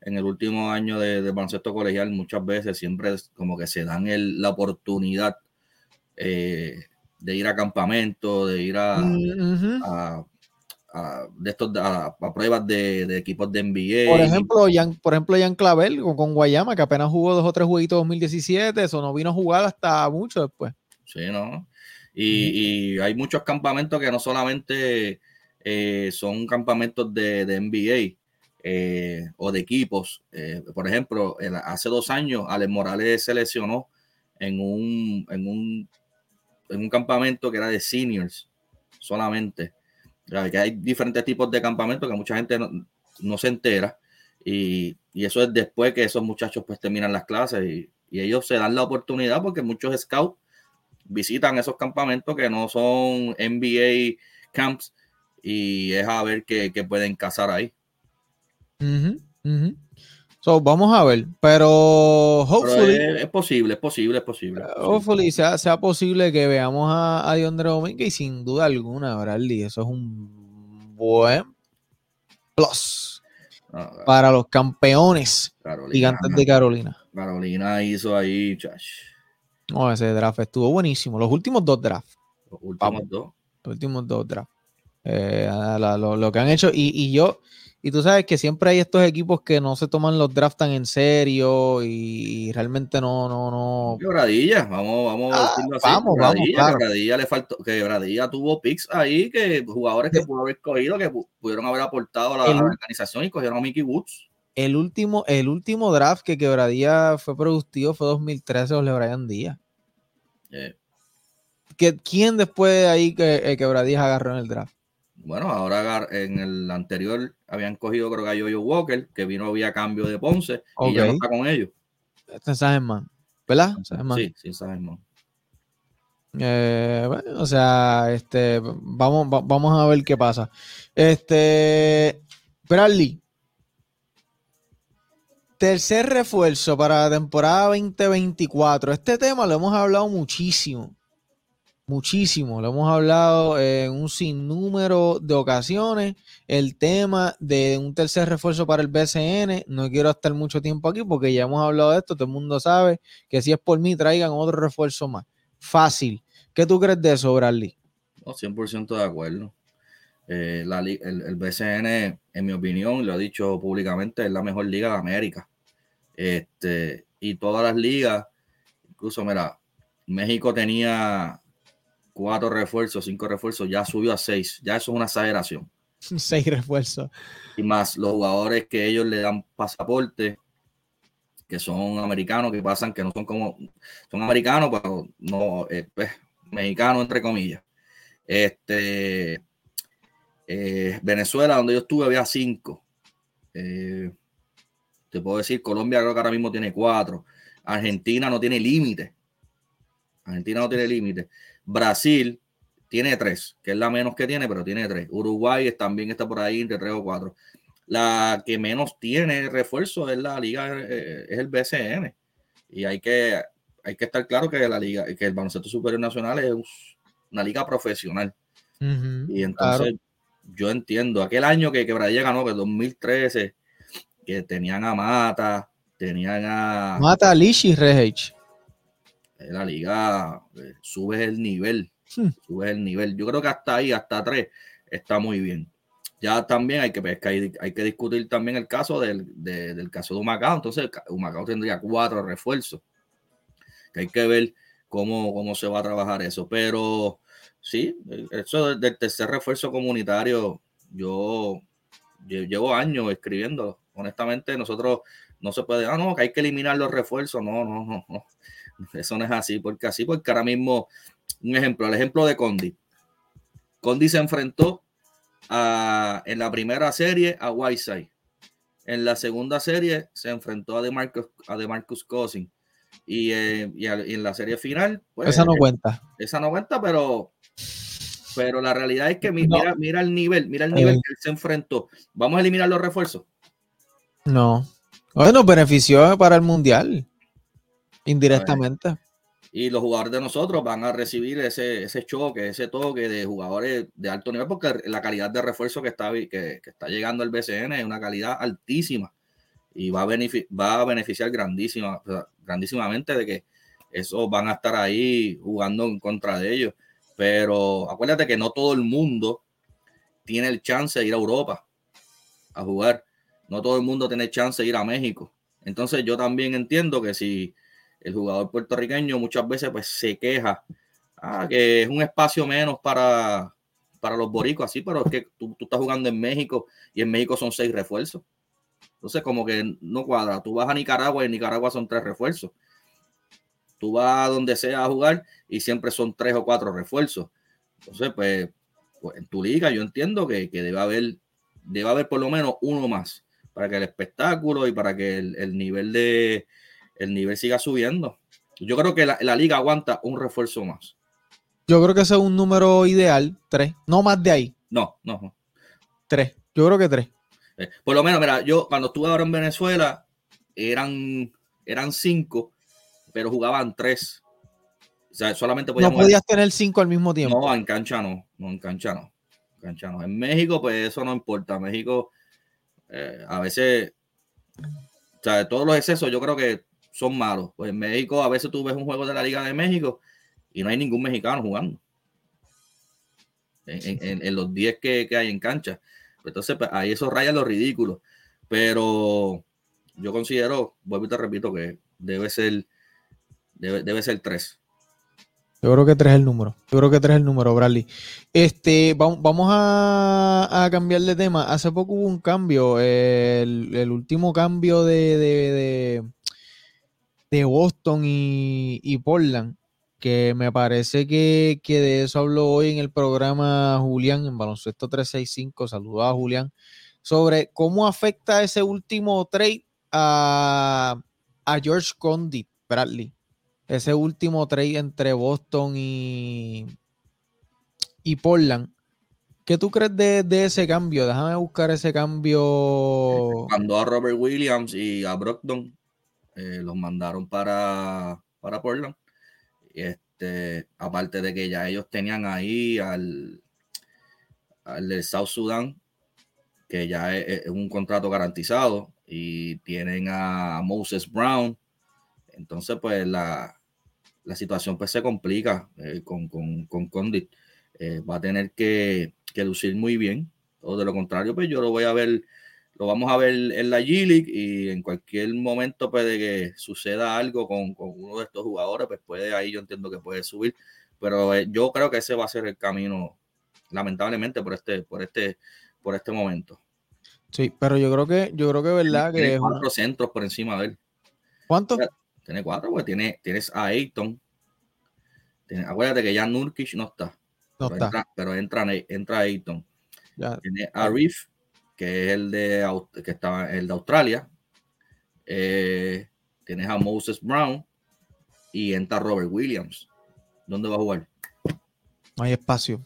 en el último año de, de baloncesto colegial, muchas veces siempre como que se dan la oportunidad eh, de ir a campamento, de ir a, de estos a, pruebas de, equipos de NBA. Por ejemplo, Jan, por ejemplo, Jan Clavel con, Guayama, que apenas jugó dos o tres jueguitos 2017, eso no vino a jugar hasta mucho después. Sí, ¿no? Y, hay muchos campamentos que no solamente eh, son campamentos de, de NBA eh, o de equipos. Eh, por ejemplo, hace dos años, Alex Morales se lesionó en un, en un, en un campamento que era de seniors solamente que hay diferentes tipos de campamentos que mucha gente no, se entera y, eso es después que esos muchachos pues terminan las clases y, ellos se dan la oportunidad porque muchos scouts visitan esos campamentos que no son NBA camps y es a ver qué, pueden cazar ahí. So, vamos a ver, pero hopefully. es, posible, es posible, es posible. hopefully sea, sea, posible que veamos a, a Diondre Domínguez y sin duda alguna, Bradley, eso es un buen plus para los campeones gigantes de Carolina. Carolina hizo ahí, chash. No, ese draft estuvo buenísimo. Los últimos dos drafts. Los últimos dos. Los últimos dos drafts. Eh, lo, lo, que han hecho, y, y yo y tú sabes que siempre hay estos equipos que no se toman los drafts tan en serio y realmente no, no, no. Quebradilla, vamos, vamos a ah, decirlo así. Vamos, vamos, le faltó, Quebradilla tuvo picks ahí, que jugadores que pudo haber cogido, que pudieron haber aportado a la, organización y cogieron a Mickey Woods. El último, el último draft que Quebradilla fue productivo fue 2013 o Brian Díaz. Eh. ¿Quién después de ahí que eh, Quebradilla agarró en el draft? Bueno, ahora en el anterior habían cogido creo que a Yoyo Walker, que vino vía cambio de Ponce, y ya no está con ellos. Este es ¿verdad? Sí, sí, Sagerman. Eh, bueno, o sea, este, vamos, vamos a ver qué pasa. Este, Bradley, tercer refuerzo para la temporada 2024. Este tema lo hemos hablado muchísimo muchísimo, lo hemos hablado en un sinnúmero de ocasiones, el tema de un tercer refuerzo para el BCN, no quiero estar mucho tiempo aquí porque ya hemos hablado de esto, todo el mundo sabe que si es por mí traigan otro refuerzo más. Fácil. ¿Qué tú crees de eso, Bradley? No, 100% de acuerdo. Eh, el, el, BCN, en mi opinión, lo he dicho públicamente, es la mejor liga de América. Este, y todas las ligas, incluso, mira, México tenía cuatro refuerzos, cinco refuerzos, ya subió a seis. Ya eso es una exageración. Seis refuerzos. Y más los jugadores que ellos le dan pasaporte, que son americanos, que pasan, que no son como, son americanos, pero no, eh, pues, mexicanos, entre comillas. Este, eh, Venezuela, donde yo estuve, había cinco. Eh, te puedo decir, Colombia creo que ahora mismo tiene cuatro. Argentina no tiene límite. Argentina no tiene límite. Brasil tiene tres, que es la menos que tiene, pero tiene tres. Uruguay también está por ahí entre tres o cuatro. La que menos tiene refuerzo es la liga, eh, es el BCN. Y hay que, hay que estar claro que la liga, que el baloncesto superior nacional es una liga profesional. y entonces yo entiendo, aquel año que Quebradilla ganó, que 2013, que tenían a Mata, tenían a... Mata, Lishi, Rehage. La liga eh, sube el nivel, hmm. sube el nivel. Yo creo que hasta ahí, hasta tres, está muy bien. Ya también hay que, pues, hay, hay que discutir también el caso del, del caso de Humacao. Entonces, Humacao tendría cuatro refuerzos. Que hay que ver cómo, cómo se va a trabajar eso. Pero sí, eso del tercer refuerzo comunitario, yo, llevo años escribiendo. Honestamente, nosotros no se puede, ah, no, que hay que eliminar los refuerzos. No, no, no, no. Eso no es así, porque así, porque ahora mismo, un ejemplo, el ejemplo de Condi. Condi se enfrentó a, en la primera serie a Whiteside. En la segunda serie se enfrentó a DeMarcus, a DeMarcus Cousin. Y, eh, y, en la serie final, pues, esa no cuenta. Esa no cuenta, pero pero la realidad es que mira, mira el nivel, mira el nivel que él se enfrentó. ¿Vamos a eliminar los refuerzos? No. Bueno, benefició para el mundial. Indirectamente. Y los jugadores de nosotros van a recibir ese, ese choque, ese toque de jugadores de alto nivel, porque la calidad de refuerzo que está, que, está llegando al BCN es una calidad altísima y va a, va a beneficiar grandísima, grandísimamente de que esos van a estar ahí jugando en contra de ellos. Pero acuérdate que no todo el mundo tiene el chance de ir a Europa a jugar. No todo el mundo tiene chance de ir a México. Entonces yo también entiendo que si el jugador puertorriqueño muchas veces pues se queja ah, que es un espacio menos para, para los boricos, así, pero es que tú, tú, estás jugando en México y en México son seis refuerzos. Entonces como que no cuadra. Tú vas a Nicaragua y en Nicaragua son tres refuerzos. Tú vas a donde sea a jugar y siempre son tres o cuatro refuerzos. Entonces, pues, pues en tu liga yo entiendo que, debe haber debe haber por lo menos uno más para que el espectáculo y para que el, nivel de el nivel siga subiendo. Yo creo que la, liga aguanta un refuerzo más. Yo creo que ese es un número ideal, tres, no más de ahí. No, no. Tres, yo creo que tres. Eh, por lo menos, mira, yo cuando estuve ahora en Venezuela eran, eran cinco pero jugaban tres. O sea, solamente No podías tener cinco al mismo tiempo. No, en cancha no, no, en cancha no. En cancha no. En México, pues eso no importa. México, eh, a veces, o sea, todos los excesos yo creo que son malos. Pues en México, a veces tú ves un juego de la Liga de México y no hay ningún mexicano jugando. En, los 10 que, hay en cancha. Entonces, pues, ahí eso raya lo ridículo. Pero yo considero, vuelvo y te repito, que debe ser Debe, ser 3. Yo creo que 3 es el número. Yo creo que 3 es el número, Bradley. Este, vamos a, cambiar de tema. Hace poco hubo un cambio. El, último cambio de, Boston y, Portland. Que me parece que, de eso habló hoy en el programa Julián, en Baloncesto 365. Saludos a Julián. Sobre cómo afecta ese último trade a, a George Condit, Bradley ese último trade entre Boston y, y Portland. ¿Qué tú crees de, ese cambio? Déjame buscar ese cambio. Mandó a Robert Williams y a Brockton. Eh, los mandaron para, para Portland. Este, aparte de que ya ellos tenían ahí al, al del South Sudan, que ya es, un contrato garantizado, y tienen a Moses Brown, entonces, pues la, situación pues se complica eh, con, con, Condit. Eh, va a tener que, lucir muy bien. O de lo contrario, pues yo lo voy a ver lo vamos a ver en la G-League y en cualquier momento puede que suceda algo con, con, uno de estos jugadores, pues puede ahí yo entiendo que puede subir, pero eh, yo creo que ese va a ser el camino, lamentablemente, por este, por este, por este momento. Sí, pero yo creo que, yo creo que verdad tiene, que. cuatro centros por encima de él. ¿Cuánto? Tiene cuatro, pues tiene, tienes a Ayton. acuérdate que ya Nurkic no está. No pero, está. Entra, pero entra, entra Ayton. Ya. Tiene a Reef, que es el de, que estaba, el de Australia. Eh, tienes a Moses Brown y entra Robert Williams. ¿Dónde va a jugar? No hay espacio.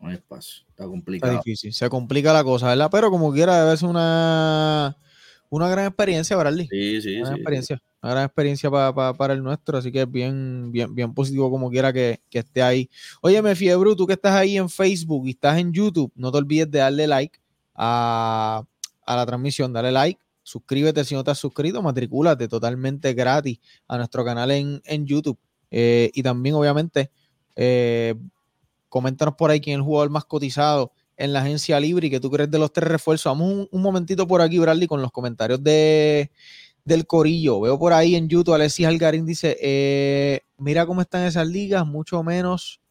No hay espacio. Está complicado. Está difícil. Se complica la cosa, ¿verdad? Pero como quiera, debe ser una, una gran experiencia, Bradley. Sí, sí, una sí. experiencia. Una gran experiencia pa, pa, para el nuestro. Así que es bien, bien, bien positivo como quiera que, que esté ahí. Óyeme, Fiebru, tú que estás ahí en Facebook y estás en YouTube, no te olvides de darle like a, a la transmisión. Dale like. Suscríbete si no te has suscrito, matricúlate totalmente gratis a nuestro canal en, en YouTube. Eh, y también, obviamente, eh, coméntanos por ahí quién es el jugador más cotizado en la agencia libre y que tú crees de los tres refuerzos. Vamos un, un momentito por aquí, Bradley, con los comentarios de, del Corillo. Veo por ahí en YouTube, Alexis Algarín dice, eh, mira cómo están esas ligas, mucho menos.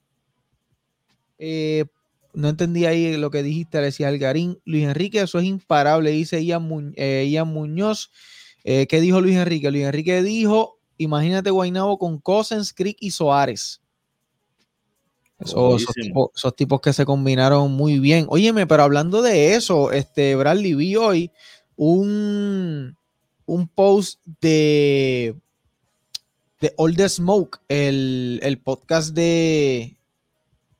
No entendí ahí lo que dijiste, Alexis Algarín. Luis Enrique, eso es imparable, dice Ian, Mu eh, Ian Muñoz. Eh, ¿Qué dijo Luis Enrique? Luis Enrique dijo, imagínate Guaynabo con Cosens, Crick y Soares. Eso, esos, tipos, esos, tipos, que se combinaron muy bien. Óyeme, pero hablando de eso, este Bradley vi hoy un, un post de, de All the Smoke, el, el podcast de,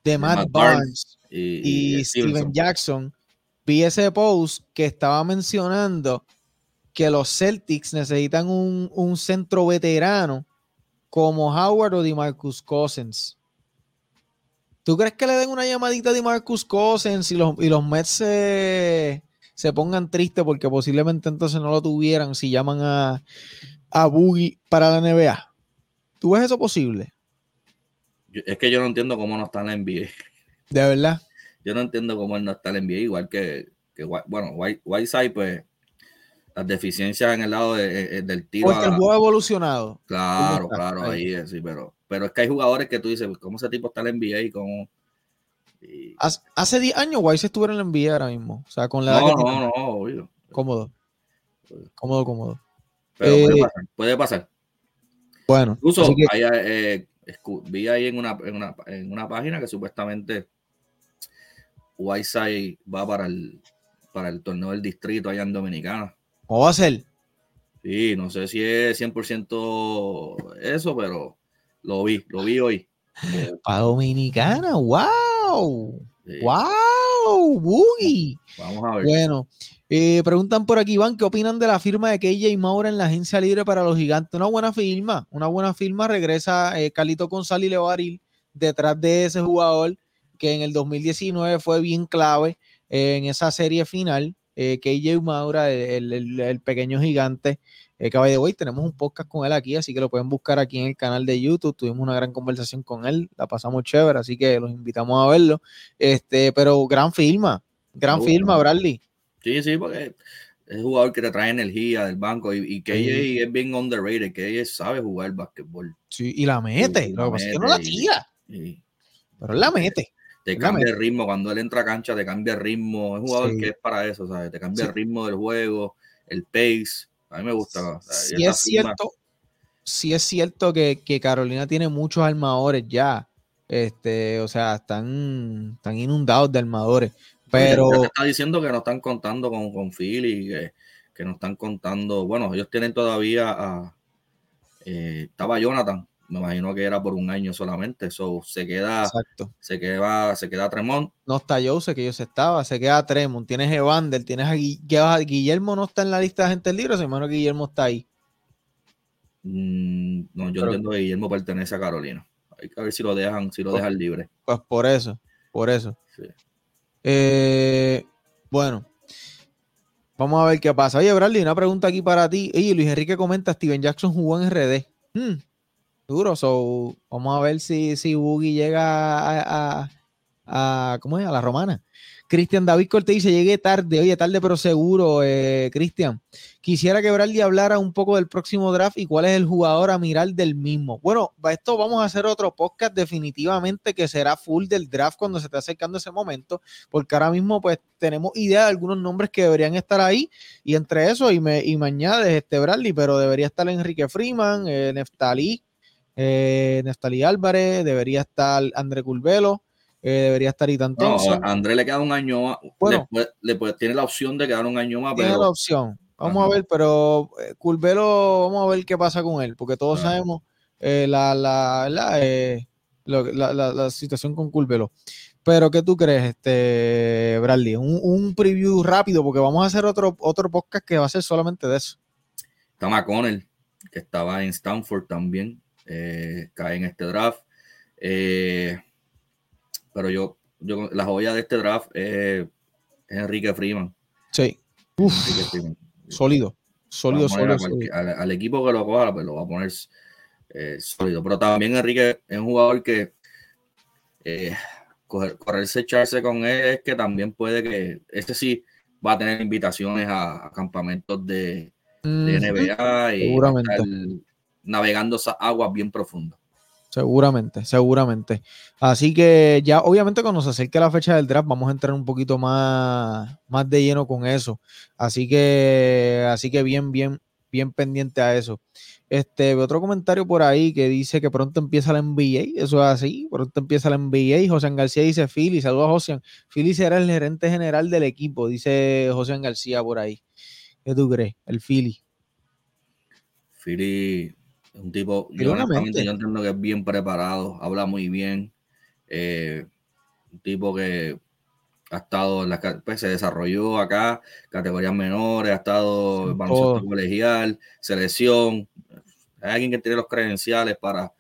de Matt, Barnes y, Steven Jackson. Vi ese post que estaba mencionando que los Celtics necesitan un, un centro veterano como Howard o DeMarcus Cousins. ¿Tú crees que le den una llamadita de Marcus Cousins y los, y los Mets se, se, pongan tristes porque posiblemente entonces no lo tuvieran si llaman a, a Boogie para la NBA? ¿Tú ves eso posible? Es que yo no entiendo cómo no está en la NBA. ¿De verdad? Yo no entiendo cómo él no está en NBA, igual que, que bueno, Whiteside, pues las deficiencias en el lado de, del tiro. Porque el juego ha evolucionado. Claro, claro, ahí es, sí, pero pero es que hay jugadores que tú dices, ¿cómo ese tipo está en la NBA y cómo? Y... Hace 10 años Wise estuviera en la NBA ahora mismo. O sea, con la no, no, no, no, obvio. Cómodo. Cómodo, cómodo. Pero eh, puede, pasar, puede pasar. Bueno. Incluso que... hay, eh, vi ahí en una, en, una, en una página que supuestamente Whiteside va para el, para el torneo del distrito allá en Dominicana. ¿Cómo va a ser? Sí, no sé si es 100% eso, pero lo vi, lo vi hoy. Para Dominicana, wow. Sí. Wow, Boogie. Vamos a ver. Bueno, eh, preguntan por aquí, Iván, ¿qué opinan de la firma de KJ Maura en la agencia libre para los gigantes? Una buena firma, una buena firma. Regresa eh, Calito González Levaril detrás de ese jugador que en el 2019 fue bien clave eh, en esa serie final. Eh, KJ Maura, el, el, el, pequeño gigante. Eh, que de hoy tenemos un podcast con él aquí, así que lo pueden buscar aquí en el canal de YouTube. Tuvimos una gran conversación con él, la pasamos chévere, así que los invitamos a verlo. Este, pero gran firma, gran uh, firma, Bradley. Sí, sí, porque es un jugador que te trae energía del banco y, y KJ sí. es bien underrated, KJ sabe jugar básquetbol. Sí, y la mete, sí, lo que pasa es que no la tira, y, pero él la mete. Te cambia el ritmo, cuando él entra a cancha te cambia el ritmo, es un jugador sí. que es para eso, ¿sabes? Te cambia el ritmo del juego, el pace, a mí me gusta. Si es cierto, si es cierto que, que, Carolina tiene muchos armadores ya. Este, o sea, están, están inundados de armadores. Pero. Te está diciendo que no están contando con, con Philly, que, que no están contando. Bueno, ellos tienen todavía a. Eh, estaba Jonathan, me imagino que era por un año solamente. Eso se queda. Exacto. Se queda, se queda Tremont. No está Jose, que yo se estaba, se queda Tremont. Tienes Evander, tienes a, Guillermo, no está en la lista de agentes libres, hermano que Guillermo está ahí. Mm, no, yo Pero, entiendo que Guillermo pertenece a Carolina. Hay que ver si lo dejan, si lo pues, dejan libre. Pues por eso, por eso. Sí. Eh, bueno, vamos a ver qué pasa. Oye, Bradley, una pregunta aquí para ti. Oye, Luis Enrique comenta: Steven Jackson jugó en RD. Hmm, duro, so vamos a ver si, si Boogie llega a, a, ¿cómo es? a la romana. Cristian David Cortés dice, llegué tarde, oye, tarde pero seguro, eh, Cristian. Quisiera que Bradley hablara un poco del próximo draft y cuál es el jugador a mirar del mismo. Bueno, esto vamos a hacer otro podcast definitivamente que será full del draft cuando se esté acercando ese momento, porque ahora mismo pues tenemos idea de algunos nombres que deberían estar ahí y entre eso y me, y me añades este Bradley, pero debería estar Enrique Freeman, eh, Neftalí, eh, Neftalí Álvarez, debería estar André Culvelo eh, debería estar y tanto. No, André le queda un año más. Bueno, le, tiene la opción de quedar un año más. Tiene la opción. Vamos a ver, pero eh, Curvelo, vamos a ver qué pasa con él, porque todos sabemos eh, la, la, la, situación con Curvelo. Pero, ¿qué tú crees, este Bradley? Un, un, preview rápido, porque vamos a hacer otro, otro podcast que va a ser solamente de eso. Está McConnell, que estaba en Stanford también, cae en este draft. Eh, pero yo, yo la joya de este draft es, Enrique Freeman. Sí. Sólido. Sólido, sólido, Al, equipo que lo coja, pues lo va a poner eh, sólido. Pero también Enrique es un jugador que eh, correrse, echarse con él es que también puede que este sí va a tener invitaciones a, campamentos de, NBA y navegando esas aguas bien profundas. Seguramente, seguramente. Así que ya, obviamente, cuando se acerque la fecha del draft, vamos a entrar un poquito más, más de lleno con eso. Así que, así que bien, bien, bien pendiente a eso. Este, otro comentario por ahí que dice que pronto empieza la NBA. Eso es así, pronto empieza la NBA. José García dice Philly, saludos a José. Philly será el gerente general del equipo, dice José García por ahí. ¿Qué tú crees? El Philly. Philly un tipo, yo yo entiendo que es bien preparado, habla muy bien. Eh, un tipo que ha estado en la pues, se desarrolló acá, categorías menores, ha estado en baloncesto colegial, selección. Hay alguien que tiene los credenciales para,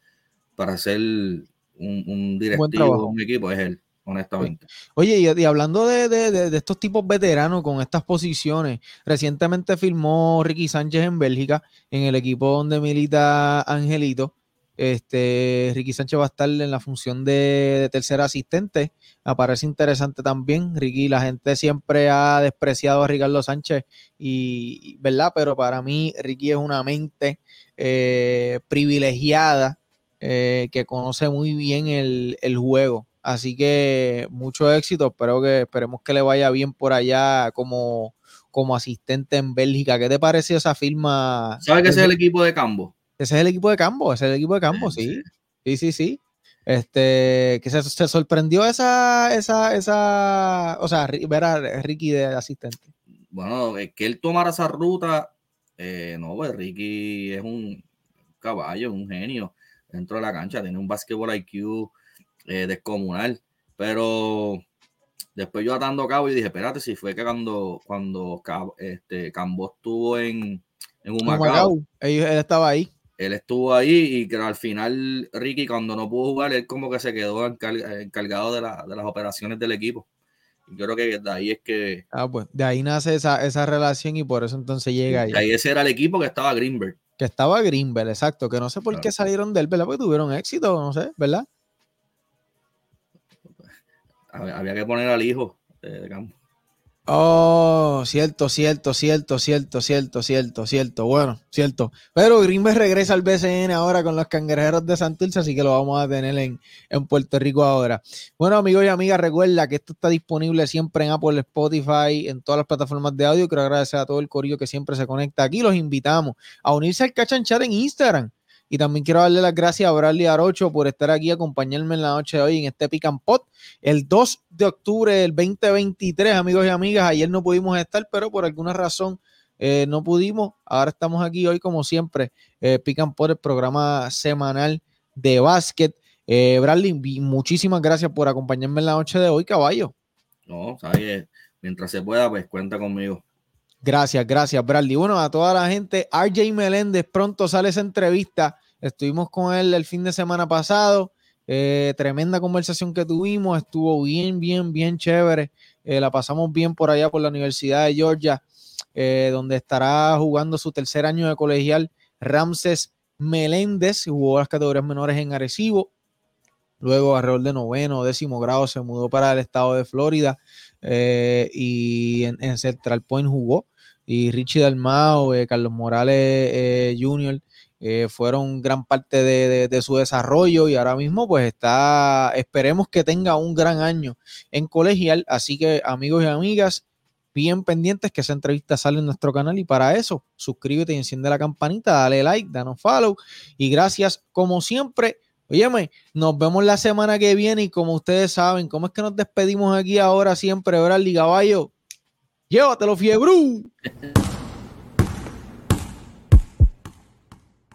para ser un, un directivo de un equipo, es él honestamente. Oye, y, hablando de, estos tipos veteranos con estas posiciones, recientemente firmó Ricky Sánchez en Bélgica, en el equipo donde milita Angelito. Este, Ricky Sánchez va a estar en la función de, tercer asistente. Me parece interesante también. Ricky, la gente siempre ha despreciado a Ricardo Sánchez, y, ¿verdad? Pero para mí, Ricky es una mente eh, privilegiada eh, que conoce muy bien el juego Así que mucho éxito. Espero que esperemos que le vaya bien por allá como, como asistente en Bélgica. ¿Qué te pareció esa firma? ¿Sabes que ese es el equipo de Cambo? Ese es el equipo de Cambo, ese es el equipo de Cambo, sí. Sí, sí, sí. Este, que se, sorprendió esa, esa, esa, o sea, ver a Ricky de asistente. Bueno, es que él tomara esa ruta, eh, no, pues Ricky es un caballo, un genio dentro de la cancha, tiene un basketball IQ eh, descomunal. Pero después yo atando cabo y dije, espérate, si fue que cuando, cuando este, Cambo estuvo en, en Humacao, él, estaba ahí. Él estuvo ahí y que al final Ricky cuando no pudo jugar, él como que se quedó encargado de, las operaciones del equipo. Y creo que de ahí es que... Ah, pues de ahí nace esa, esa relación y por eso entonces llega ahí. Ahí ese era el equipo que estaba Greenberg. Que estaba Greenberg, exacto. Que no sé por qué salieron de él, ¿verdad? Porque tuvieron éxito, no sé, ¿verdad? Había que poner al hijo de, campo. Oh, cierto, cierto, cierto, cierto, cierto, cierto, cierto. Bueno, cierto. Pero Greenberg regresa al BCN ahora con los cangrejeros de Santurce, así que lo vamos a tener en, en, Puerto Rico ahora. Bueno, amigos y amigas, recuerda que esto está disponible siempre en Apple, Spotify, en todas las plataformas de audio. Quiero agradecer a todo el corillo que siempre se conecta aquí. Los invitamos a unirse al Cachanchat en Instagram y también quiero darle las gracias a Bradley Arocho por estar aquí, acompañarme en la noche de hoy en este Pick and Pot. El 2 de octubre del 2023, amigos y amigas, ayer no pudimos estar, pero por alguna razón eh, no pudimos. Ahora estamos aquí hoy, como siempre, eh, Pick and Pot, el programa semanal de básquet. Eh, Bradley, muchísimas gracias por acompañarme en la noche de hoy, caballo. No, sabes, mientras se pueda, pues cuenta conmigo. Gracias, gracias, Bradley. Bueno, a toda la gente, RJ Meléndez, pronto sale esa entrevista Estuvimos con él el fin de semana pasado. Eh, tremenda conversación que tuvimos. Estuvo bien, bien, bien chévere. Eh, la pasamos bien por allá por la Universidad de Georgia, eh, donde estará jugando su tercer año de colegial Ramses Meléndez. Jugó las categorías menores en Arecibo. luego alrededor de noveno décimo grado se mudó para el estado de Florida y en, Central Point jugó. Y Richie Dalmao, Carlos Morales eh, fueron gran parte de, de, su desarrollo y ahora mismo pues está, esperemos que tenga un gran año en colegial. Así que amigos y amigas, bien pendientes que esa entrevista sale en nuestro canal y para eso suscríbete y enciende la campanita, dale like, danos follow y gracias como siempre. Óyeme, nos vemos la semana que viene y como ustedes saben, ¿cómo es que nos despedimos aquí ahora siempre, Bradley Caballo? Llévatelo, fiebre.